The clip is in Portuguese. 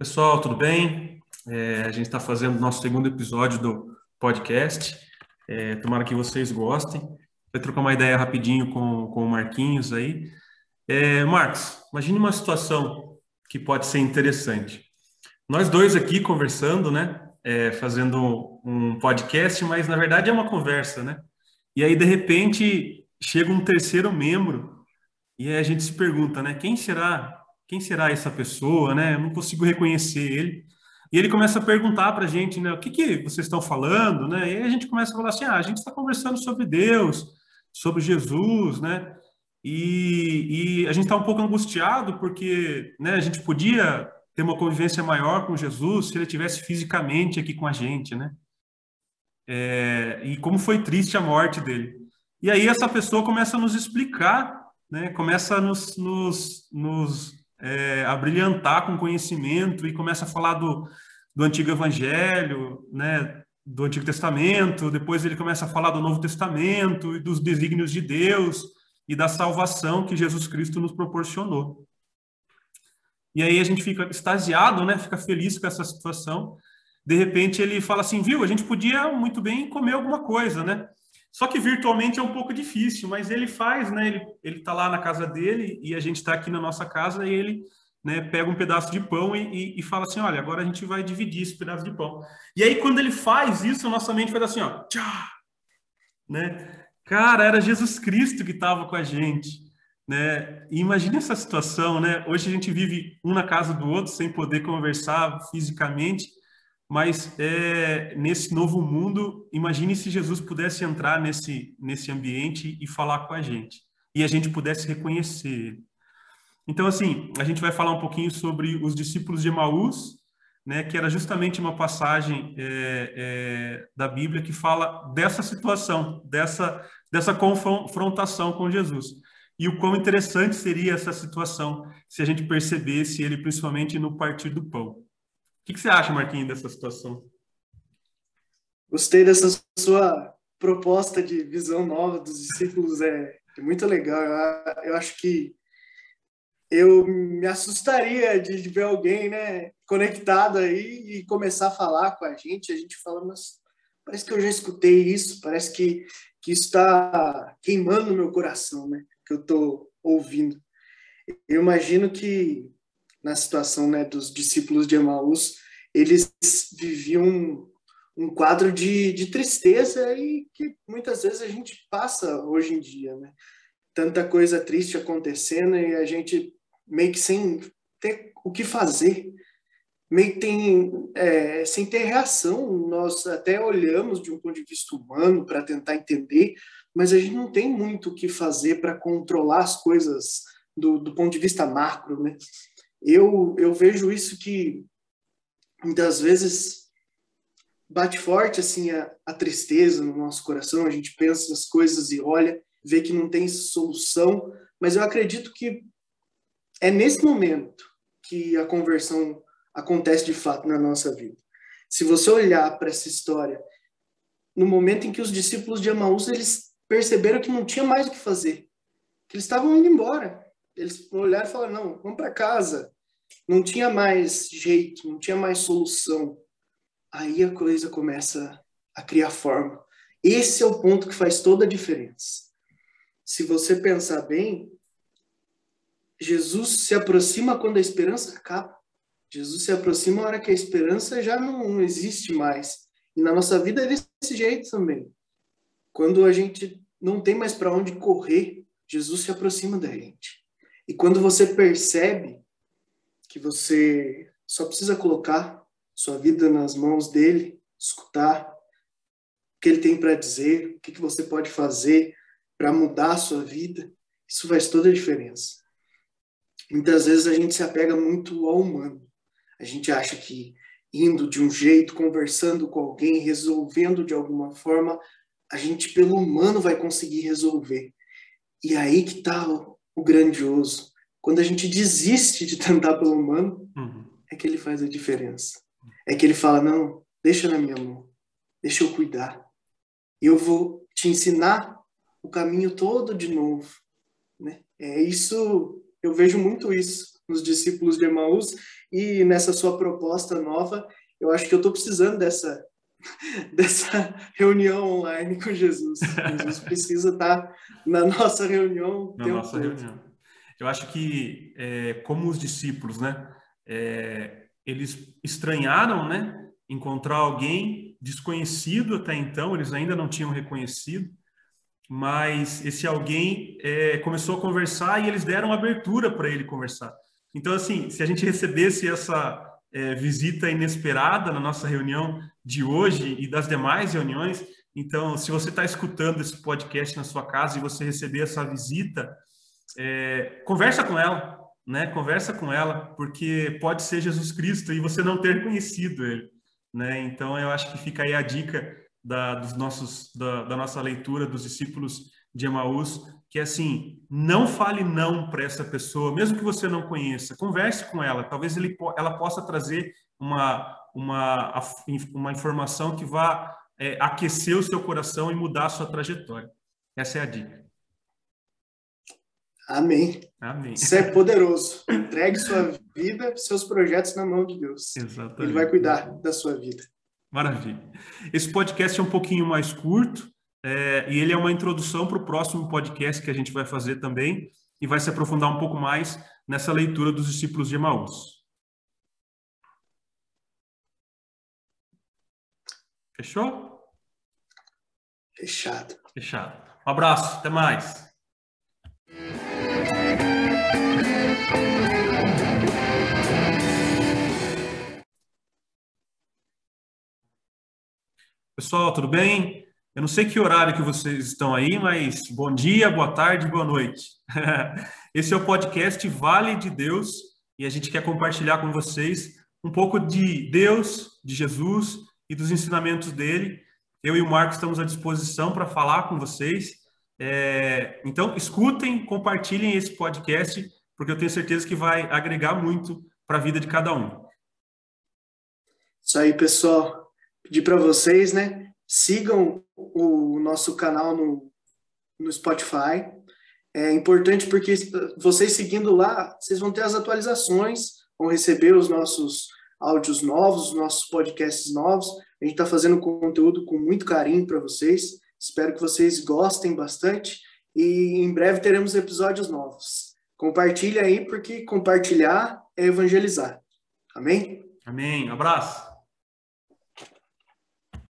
Pessoal, tudo bem? É, a gente está fazendo nosso segundo episódio do podcast. É, tomara que vocês gostem. Vai trocar uma ideia rapidinho com, com o Marquinhos aí. É, Marcos, imagine uma situação que pode ser interessante. Nós dois aqui conversando, né? É, fazendo um podcast, mas na verdade é uma conversa, né? E aí, de repente, chega um terceiro membro e a gente se pergunta, né? Quem será quem será essa pessoa, né? Eu não consigo reconhecer ele. E ele começa a perguntar para a gente, né? O que, que vocês estão falando, né? E a gente começa a falar assim, ah, a gente está conversando sobre Deus, sobre Jesus, né? E, e a gente está um pouco angustiado porque, né? A gente podia ter uma convivência maior com Jesus se ele tivesse fisicamente aqui com a gente, né? É, e como foi triste a morte dele. E aí essa pessoa começa a nos explicar, né? Começa a nos, nos, nos é, a brilhantar com conhecimento e começa a falar do, do Antigo Evangelho, né, do Antigo Testamento, depois ele começa a falar do Novo Testamento e dos desígnios de Deus e da salvação que Jesus Cristo nos proporcionou. E aí a gente fica extasiado, né, fica feliz com essa situação. De repente ele fala assim, viu, a gente podia muito bem comer alguma coisa, né? Só que virtualmente é um pouco difícil, mas ele faz, né? Ele, ele tá lá na casa dele e a gente está aqui na nossa casa e ele né, pega um pedaço de pão e, e, e, fala assim: olha, agora a gente vai dividir esse pedaço de pão. E aí, quando ele faz isso, a nossa mente faz assim: ó, tchá! Né? Cara, era Jesus Cristo que estava com a gente. Né? E imagine essa situação, né? Hoje a gente vive um na casa do outro sem poder conversar fisicamente, mas é, nesse novo mundo, imagine se Jesus pudesse entrar nesse, nesse ambiente e falar com a gente, e a gente pudesse reconhecer ele. Então, assim, a gente vai falar um pouquinho sobre os discípulos de Emaús, né, que era justamente uma passagem é, é, da Bíblia que fala dessa situação, dessa, dessa confrontação com Jesus. E o quão interessante seria essa situação se a gente percebesse ele principalmente no partir do pão. Que, que você acha, Marquinhos, dessa situação? Gostei dessa sua proposta de visão nova dos discípulos, é, é muito legal. Eu, eu, acho que eu me assustaria de, de, ver alguém né, conectado aí e começar a falar com a gente. A gente fala, mas parece que eu já escutei isso, parece que, que isso está queimando meu coração, né, que eu estou ouvindo. Eu imagino que na situação né, dos discípulos de Emaús, eles viviam um quadro de, de tristeza e que muitas vezes a gente passa hoje em dia, né? Tanta coisa triste acontecendo e a gente meio que sem ter o que fazer, meio que tem, é, sem ter reação. Nós até olhamos de um ponto de vista humano para tentar entender, mas a gente não tem muito o que fazer para controlar as coisas do, do ponto de vista macro, né? Eu, eu vejo isso que muitas vezes bate forte assim a, a tristeza no nosso coração, a gente pensa as coisas e olha, vê que não tem solução, mas eu acredito que é nesse momento que a conversão acontece de fato na nossa vida. Se você olhar para essa história, no momento em que os discípulos de Emaús eles perceberam que não tinha mais o que fazer, que eles estavam indo embora, eles olharam e falaram: não, vamos para casa. Não tinha mais jeito, não tinha mais solução. Aí a coisa começa a criar forma. Esse é o ponto que faz toda a diferença. Se você pensar bem, Jesus se aproxima quando a esperança acaba. Jesus se aproxima na hora que a esperança já não, não existe mais. E na nossa vida é desse jeito também. Quando a gente não tem mais para onde correr, Jesus se aproxima da gente. E quando você percebe que você só precisa colocar sua vida nas mãos dele, escutar o que ele tem para dizer, o que, que você pode fazer para mudar a sua vida, isso faz toda a diferença. Muitas vezes a gente se apega muito ao humano. A gente acha que indo de um jeito, conversando com alguém, resolvendo de alguma forma, a gente pelo humano vai conseguir resolver. E aí que está o grandioso. Quando a gente desiste de tentar pelo humano, uhum. é que ele faz a diferença. É que ele fala: não, deixa na minha mão, deixa eu cuidar. Eu vou te ensinar o caminho todo de novo. Né? É isso, eu vejo muito isso nos discípulos de Emaús e nessa sua proposta nova, eu acho que eu estou precisando dessa dessa reunião online com Jesus. Jesus precisa estar na nossa reunião. Na nossa todo. reunião. Eu acho que, é, como os discípulos, né, é, eles estranharam, né, encontrar alguém desconhecido até então, eles ainda não tinham reconhecido, mas esse alguém é, começou a conversar e eles deram abertura para ele conversar. Então, assim, se a gente recebesse essa é, visita inesperada na nossa reunião de hoje e das demais reuniões, então, se você está escutando esse podcast na sua casa e você receber essa visita, é, conversa com ela, né? Conversa com ela, porque pode ser Jesus Cristo e você não ter conhecido ele, né? Então eu acho que fica aí a dica da, dos nossos, da, da nossa leitura dos discípulos de Emaús, que é assim, não fale não para essa pessoa, mesmo que você não conheça, converse com ela, talvez ele, ela possa trazer uma, uma, uma informação que vá é, aquecer o seu coração e mudar a sua trajetória. Essa é a dica. Amém. Amém. Isso é poderoso. Entregue sua vida, seus projetos na mão de Deus. Exatamente. Ele vai cuidar da sua vida. Maravilha. Esse podcast é um pouquinho mais curto é, e ele é uma introdução para o próximo podcast que a gente vai fazer também e vai se aprofundar um pouco mais nessa leitura dos discípulos de Emaús. Fechou? Fechado. Fechado. Um abraço, até mais. Pessoal, tudo bem? Eu não sei que horário que vocês estão aí, mas bom dia, boa tarde, boa noite. Esse é o podcast Vale de Deus e a gente quer compartilhar com vocês um pouco de Deus, de Jesus e dos ensinamentos dele. Eu e o Marco estamos à disposição para falar com vocês. É, então, escutem, compartilhem esse podcast, porque eu tenho certeza que vai agregar muito para a vida de cada um. Isso aí, pessoal pedir para vocês, né? Sigam o nosso canal no, no Spotify. É importante porque vocês seguindo lá, vocês vão ter as atualizações, vão receber os nossos áudios novos, os nossos podcasts novos. A gente está fazendo conteúdo com muito carinho para vocês. Espero que vocês gostem bastante e em breve teremos episódios novos. Compartilhe aí, porque compartilhar é evangelizar. Amém? Amém. Abraço.